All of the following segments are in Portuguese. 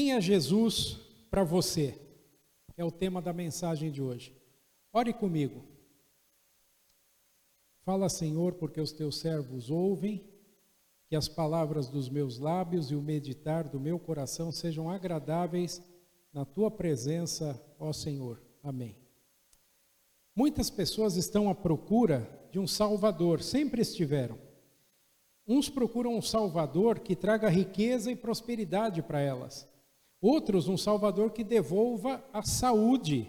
Quem é Jesus para você? É o tema da mensagem de hoje. Ore comigo. Fala, Senhor, porque os teus servos ouvem, que as palavras dos meus lábios e o meditar do meu coração sejam agradáveis na tua presença, ó Senhor. Amém. Muitas pessoas estão à procura de um Salvador, sempre estiveram. Uns procuram um Salvador que traga riqueza e prosperidade para elas. Outros, um Salvador que devolva a saúde.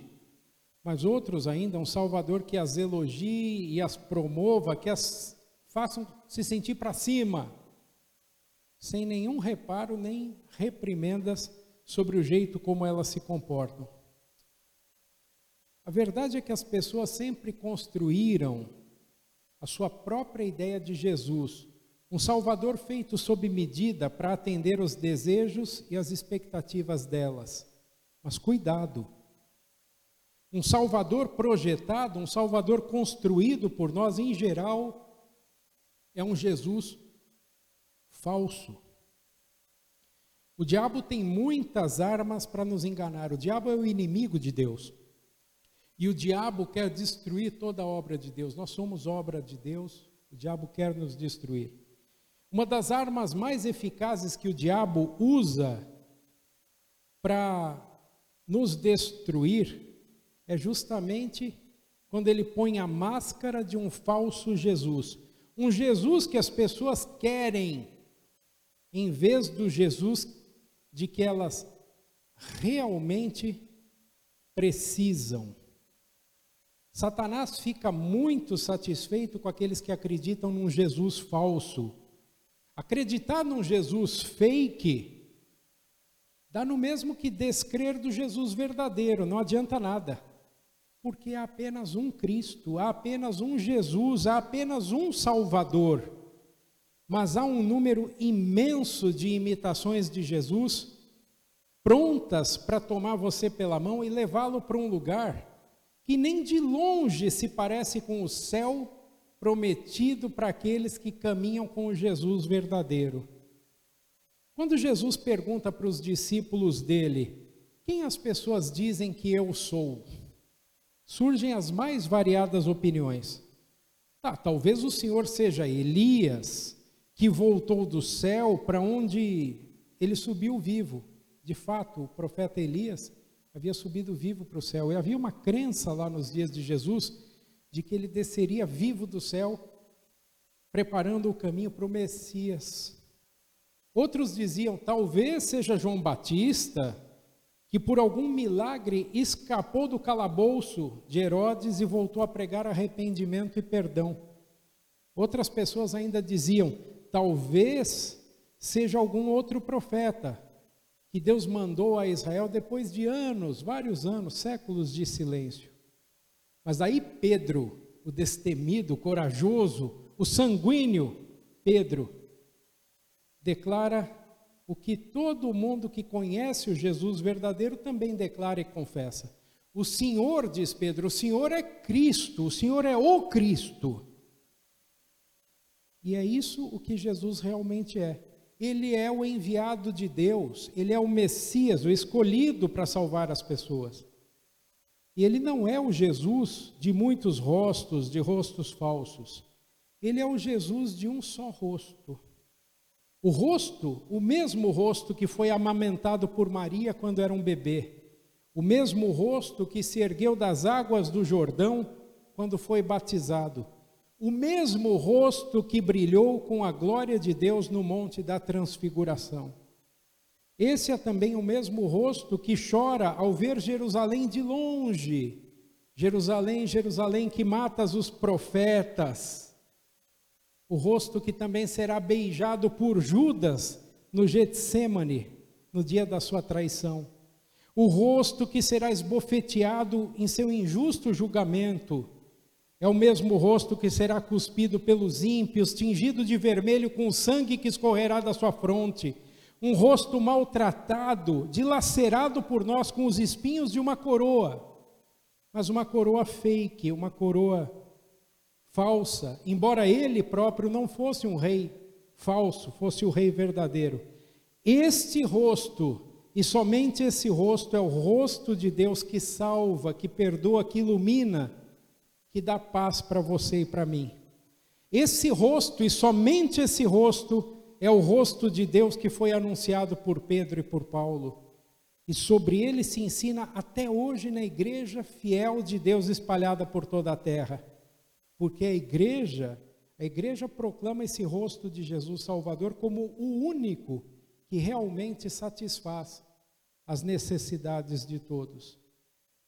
Mas outros ainda, um Salvador que as elogie e as promova, que as façam se sentir para cima, sem nenhum reparo nem reprimendas sobre o jeito como elas se comportam. A verdade é que as pessoas sempre construíram a sua própria ideia de Jesus um Salvador feito sob medida para atender os desejos e as expectativas delas. Mas cuidado. Um Salvador projetado, um Salvador construído por nós em geral, é um Jesus falso. O diabo tem muitas armas para nos enganar. O diabo é o inimigo de Deus. E o diabo quer destruir toda a obra de Deus. Nós somos obra de Deus, o diabo quer nos destruir. Uma das armas mais eficazes que o diabo usa para nos destruir é justamente quando ele põe a máscara de um falso Jesus. Um Jesus que as pessoas querem, em vez do Jesus de que elas realmente precisam. Satanás fica muito satisfeito com aqueles que acreditam num Jesus falso Acreditar num Jesus fake dá no mesmo que descrer do Jesus verdadeiro, não adianta nada. Porque há apenas um Cristo, há apenas um Jesus, há apenas um Salvador. Mas há um número imenso de imitações de Jesus prontas para tomar você pela mão e levá-lo para um lugar que nem de longe se parece com o céu prometido para aqueles que caminham com o Jesus verdadeiro. Quando Jesus pergunta para os discípulos dele: Quem as pessoas dizem que eu sou? Surgem as mais variadas opiniões. Tá, talvez o Senhor seja Elias, que voltou do céu para onde ele subiu vivo. De fato, o profeta Elias havia subido vivo para o céu. E havia uma crença lá nos dias de Jesus de que ele desceria vivo do céu, preparando o caminho para o Messias. Outros diziam, talvez seja João Batista, que por algum milagre escapou do calabouço de Herodes e voltou a pregar arrependimento e perdão. Outras pessoas ainda diziam, talvez seja algum outro profeta que Deus mandou a Israel depois de anos, vários anos, séculos de silêncio. Mas aí Pedro, o destemido, corajoso, o sanguíneo Pedro, declara o que todo mundo que conhece o Jesus verdadeiro também declara e confessa. O Senhor, diz Pedro, o Senhor é Cristo, o Senhor é o Cristo. E é isso o que Jesus realmente é. Ele é o enviado de Deus, ele é o Messias, o escolhido para salvar as pessoas. E ele não é o Jesus de muitos rostos, de rostos falsos. Ele é o Jesus de um só rosto. O rosto, o mesmo rosto que foi amamentado por Maria quando era um bebê. O mesmo rosto que se ergueu das águas do Jordão quando foi batizado. O mesmo rosto que brilhou com a glória de Deus no monte da transfiguração. Esse é também o mesmo rosto que chora ao ver Jerusalém de longe. Jerusalém, Jerusalém, que matas os profetas. O rosto que também será beijado por Judas no Getsemane, no dia da sua traição. O rosto que será esbofeteado em seu injusto julgamento. É o mesmo rosto que será cuspido pelos ímpios, tingido de vermelho com o sangue que escorrerá da sua fronte um rosto maltratado, dilacerado por nós com os espinhos de uma coroa, mas uma coroa fake, uma coroa falsa, embora ele próprio não fosse um rei falso, fosse o rei verdadeiro. Este rosto e somente esse rosto é o rosto de Deus que salva, que perdoa, que ilumina, que dá paz para você e para mim. Esse rosto, e somente esse rosto, é o rosto de Deus que foi anunciado por Pedro e por Paulo. E sobre ele se ensina até hoje na igreja fiel de Deus espalhada por toda a terra. Porque a igreja, a igreja proclama esse rosto de Jesus Salvador como o único que realmente satisfaz as necessidades de todos.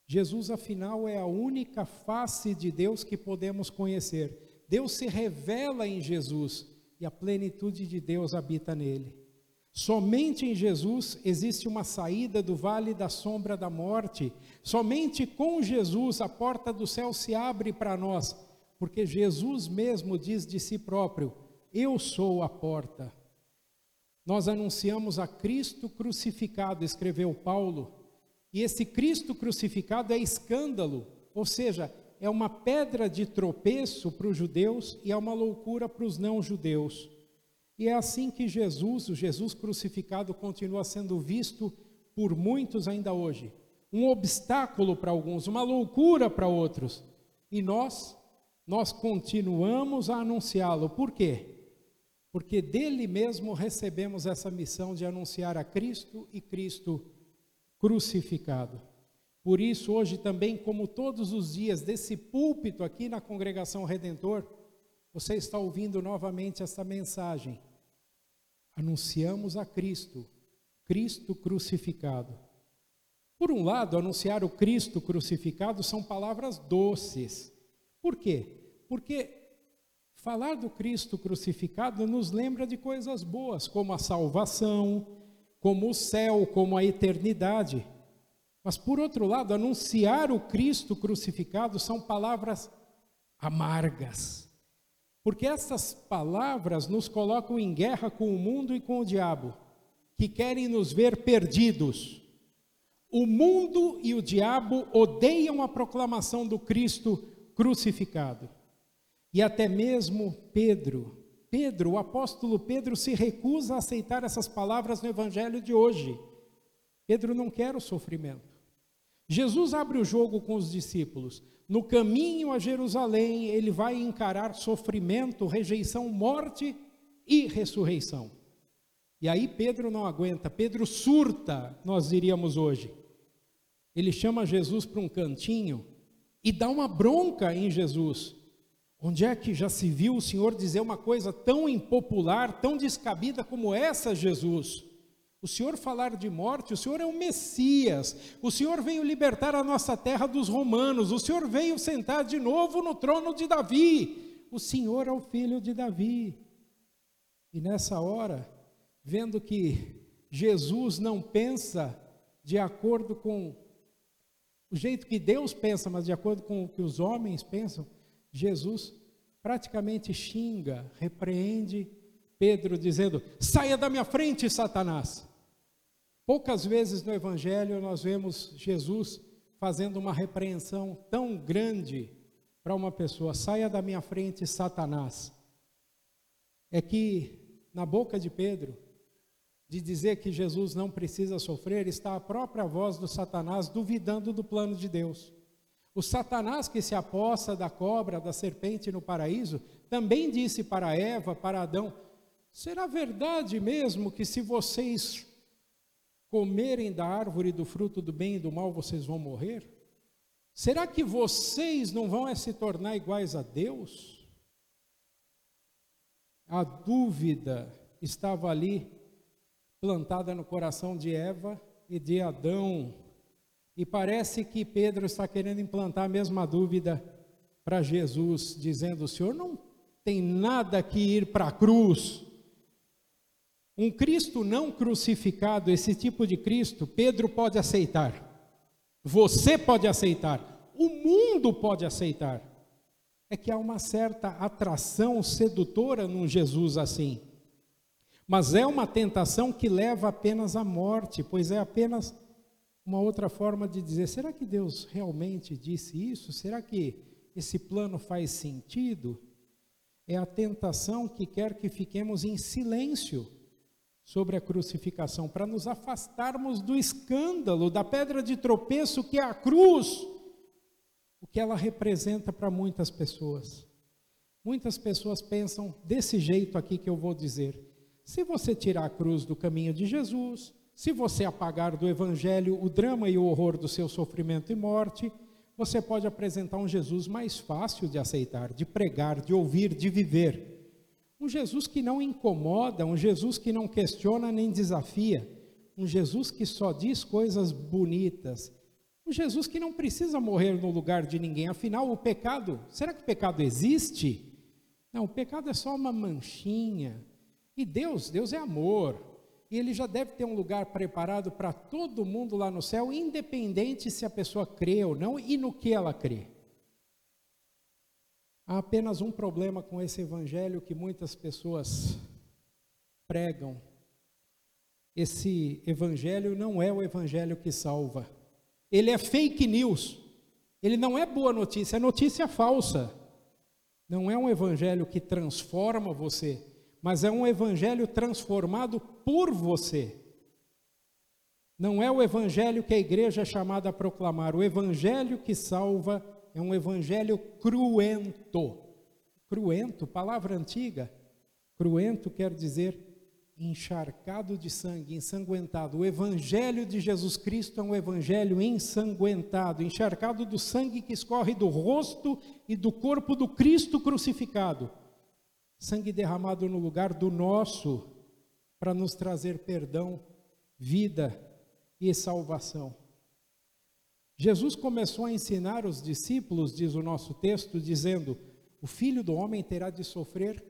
Jesus, afinal, é a única face de Deus que podemos conhecer. Deus se revela em Jesus e a plenitude de Deus habita nele. Somente em Jesus existe uma saída do vale da sombra da morte. Somente com Jesus a porta do céu se abre para nós, porque Jesus mesmo diz de si próprio: Eu sou a porta. Nós anunciamos a Cristo crucificado, escreveu Paulo, e esse Cristo crucificado é escândalo, ou seja, é uma pedra de tropeço para os judeus e é uma loucura para os não-judeus. E é assim que Jesus, o Jesus crucificado, continua sendo visto por muitos ainda hoje. Um obstáculo para alguns, uma loucura para outros. E nós, nós continuamos a anunciá-lo. Por quê? porque dele mesmo recebemos essa missão de anunciar a Cristo e Cristo crucificado. Por isso, hoje também, como todos os dias, desse púlpito aqui na congregação Redentor, você está ouvindo novamente essa mensagem. Anunciamos a Cristo, Cristo crucificado. Por um lado, anunciar o Cristo crucificado são palavras doces. Por quê? Porque Falar do Cristo crucificado nos lembra de coisas boas, como a salvação, como o céu, como a eternidade. Mas, por outro lado, anunciar o Cristo crucificado são palavras amargas, porque essas palavras nos colocam em guerra com o mundo e com o diabo, que querem nos ver perdidos. O mundo e o diabo odeiam a proclamação do Cristo crucificado. E até mesmo Pedro, Pedro, o apóstolo Pedro se recusa a aceitar essas palavras no evangelho de hoje. Pedro não quer o sofrimento. Jesus abre o jogo com os discípulos. No caminho a Jerusalém, ele vai encarar sofrimento, rejeição, morte e ressurreição. E aí Pedro não aguenta, Pedro surta, nós diríamos hoje. Ele chama Jesus para um cantinho e dá uma bronca em Jesus. Onde é que já se viu o Senhor dizer uma coisa tão impopular, tão descabida como essa, Jesus? O Senhor falar de morte, o Senhor é o Messias, o Senhor veio libertar a nossa terra dos romanos, o Senhor veio sentar de novo no trono de Davi, o Senhor é o filho de Davi. E nessa hora, vendo que Jesus não pensa de acordo com o jeito que Deus pensa, mas de acordo com o que os homens pensam, Jesus praticamente xinga, repreende Pedro, dizendo: saia da minha frente, Satanás. Poucas vezes no Evangelho nós vemos Jesus fazendo uma repreensão tão grande para uma pessoa: saia da minha frente, Satanás. É que na boca de Pedro, de dizer que Jesus não precisa sofrer, está a própria voz do Satanás duvidando do plano de Deus. O Satanás que se aposta da cobra, da serpente no paraíso, também disse para Eva, para Adão: será verdade mesmo que se vocês comerem da árvore do fruto do bem e do mal, vocês vão morrer? Será que vocês não vão é se tornar iguais a Deus? A dúvida estava ali plantada no coração de Eva e de Adão e parece que Pedro está querendo implantar a mesma dúvida para Jesus, dizendo: o senhor não tem nada que ir para a cruz. Um Cristo não crucificado, esse tipo de Cristo, Pedro pode aceitar, você pode aceitar, o mundo pode aceitar. É que há uma certa atração sedutora num Jesus assim. Mas é uma tentação que leva apenas à morte, pois é apenas uma outra forma de dizer: será que Deus realmente disse isso? Será que esse plano faz sentido? É a tentação que quer que fiquemos em silêncio sobre a crucificação, para nos afastarmos do escândalo, da pedra de tropeço que é a cruz, o que ela representa para muitas pessoas. Muitas pessoas pensam desse jeito aqui que eu vou dizer. Se você tirar a cruz do caminho de Jesus, se você apagar do evangelho o drama e o horror do seu sofrimento e morte, você pode apresentar um Jesus mais fácil de aceitar, de pregar, de ouvir, de viver. Um Jesus que não incomoda, um Jesus que não questiona nem desafia, um Jesus que só diz coisas bonitas, um Jesus que não precisa morrer no lugar de ninguém. Afinal, o pecado, será que o pecado existe? Não, o pecado é só uma manchinha. E Deus, Deus é amor. E ele já deve ter um lugar preparado para todo mundo lá no céu, independente se a pessoa crê ou não e no que ela crê. Há apenas um problema com esse evangelho que muitas pessoas pregam. Esse evangelho não é o evangelho que salva. Ele é fake news. Ele não é boa notícia, é notícia falsa. Não é um evangelho que transforma você, mas é um evangelho transformado por você. Não é o evangelho que a igreja é chamada a proclamar. O evangelho que salva é um evangelho cruento. Cruento, palavra antiga. Cruento quer dizer encharcado de sangue, ensanguentado. O evangelho de Jesus Cristo é um evangelho ensanguentado, encharcado do sangue que escorre do rosto e do corpo do Cristo crucificado. Sangue derramado no lugar do nosso para nos trazer perdão, vida e salvação. Jesus começou a ensinar os discípulos, diz o nosso texto, dizendo: O filho do homem terá de sofrer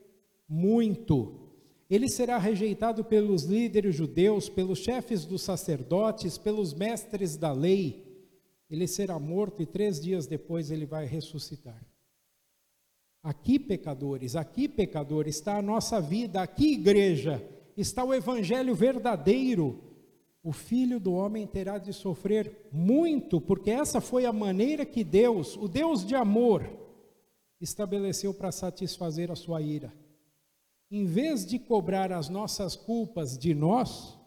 muito. Ele será rejeitado pelos líderes judeus, pelos chefes dos sacerdotes, pelos mestres da lei. Ele será morto e três dias depois ele vai ressuscitar. Aqui, pecadores, aqui, pecadores, está a nossa vida, aqui, igreja, está o evangelho verdadeiro o filho do homem terá de sofrer muito, porque essa foi a maneira que Deus, o Deus de amor, estabeleceu para satisfazer a sua ira. Em vez de cobrar as nossas culpas de nós,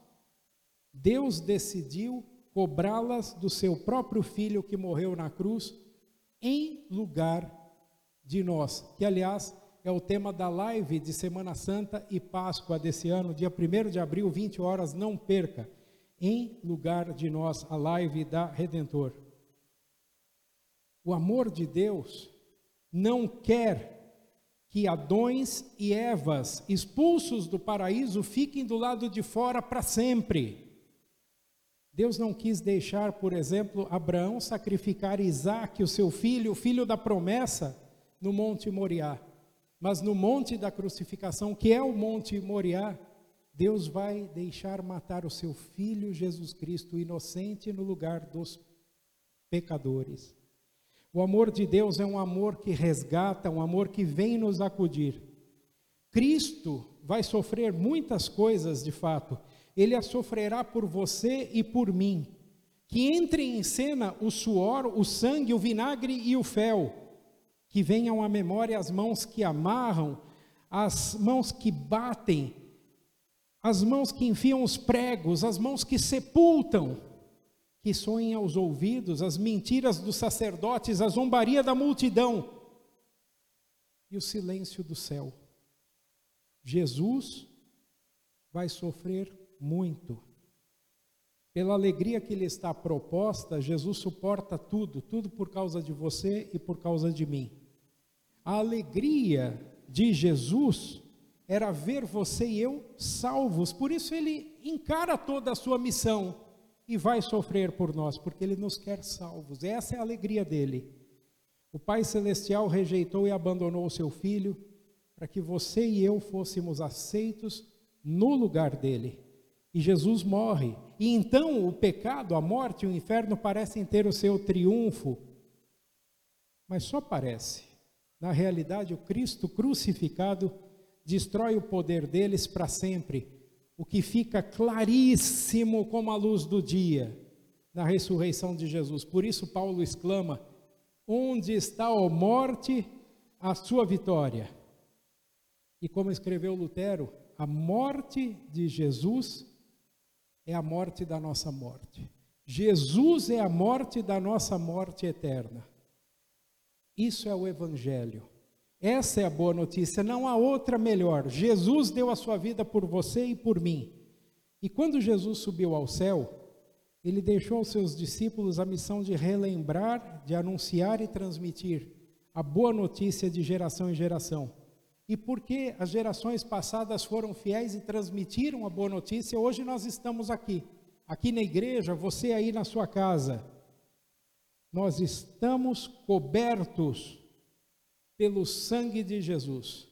Deus decidiu cobrá-las do seu próprio filho que morreu na cruz, em lugar de nós, que aliás é o tema da live de Semana Santa e Páscoa desse ano, dia 1 de abril, 20 horas, não perca em lugar de nós, a live da Redentor. O amor de Deus não quer que Adões e Evas, expulsos do paraíso, fiquem do lado de fora para sempre. Deus não quis deixar, por exemplo, Abraão sacrificar Isaac, o seu filho, o filho da promessa, no Monte Moriá. Mas no monte da crucificação, que é o Monte Moriá, Deus vai deixar matar o seu filho Jesus Cristo inocente no lugar dos pecadores. O amor de Deus é um amor que resgata, um amor que vem nos acudir. Cristo vai sofrer muitas coisas de fato. Ele a sofrerá por você e por mim. Que entre em cena o suor, o sangue, o vinagre e o fel. Que venham à memória as mãos que amarram, as mãos que batem, as mãos que enfiam os pregos, as mãos que sepultam, que soem aos ouvidos as mentiras dos sacerdotes, a zombaria da multidão e o silêncio do céu. Jesus vai sofrer muito. Pela alegria que lhe está proposta, Jesus suporta tudo, tudo por causa de você e por causa de mim. A alegria de Jesus era ver você e eu salvos. Por isso ele encara toda a sua missão e vai sofrer por nós, porque ele nos quer salvos. Essa é a alegria dele. O Pai Celestial rejeitou e abandonou o seu filho para que você e eu fôssemos aceitos no lugar dele. E Jesus morre. E então o pecado, a morte e o inferno parecem ter o seu triunfo. Mas só parece. Na realidade, o Cristo crucificado destrói o poder deles para sempre, o que fica claríssimo como a luz do dia na ressurreição de Jesus. Por isso, Paulo exclama: Onde está a morte, a sua vitória? E como escreveu Lutero, a morte de Jesus é a morte da nossa morte. Jesus é a morte da nossa morte eterna. Isso é o Evangelho. Essa é a boa notícia, não há outra melhor. Jesus deu a sua vida por você e por mim. E quando Jesus subiu ao céu, ele deixou aos seus discípulos a missão de relembrar, de anunciar e transmitir a boa notícia de geração em geração. E porque as gerações passadas foram fiéis e transmitiram a boa notícia, hoje nós estamos aqui aqui na igreja, você aí na sua casa, nós estamos cobertos pelo sangue de Jesus.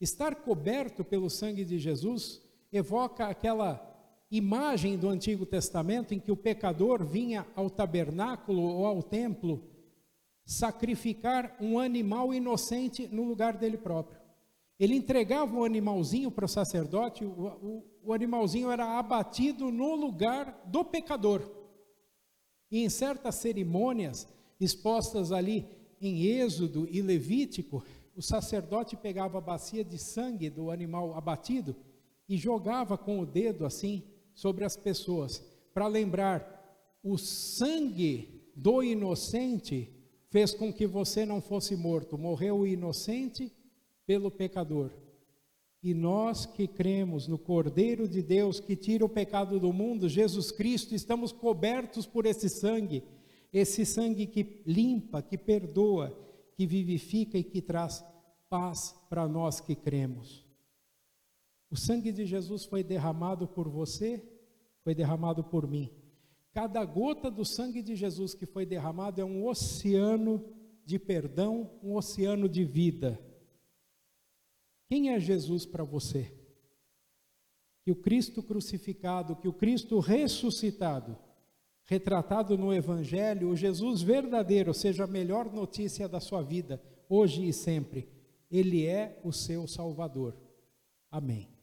Estar coberto pelo sangue de Jesus evoca aquela imagem do Antigo Testamento em que o pecador vinha ao tabernáculo ou ao templo sacrificar um animal inocente no lugar dele próprio. Ele entregava o animalzinho para o sacerdote, o, o, o animalzinho era abatido no lugar do pecador. E em certas cerimônias expostas ali em Êxodo e Levítico, o sacerdote pegava a bacia de sangue do animal abatido e jogava com o dedo assim sobre as pessoas, para lembrar: o sangue do inocente fez com que você não fosse morto, morreu o inocente pelo pecador. E nós que cremos no Cordeiro de Deus que tira o pecado do mundo, Jesus Cristo, estamos cobertos por esse sangue, esse sangue que limpa, que perdoa, que vivifica e que traz paz para nós que cremos. O sangue de Jesus foi derramado por você, foi derramado por mim. Cada gota do sangue de Jesus que foi derramado é um oceano de perdão, um oceano de vida. Quem é Jesus para você? Que o Cristo crucificado, que o Cristo ressuscitado, retratado no Evangelho, o Jesus verdadeiro, seja a melhor notícia da sua vida, hoje e sempre. Ele é o seu Salvador. Amém.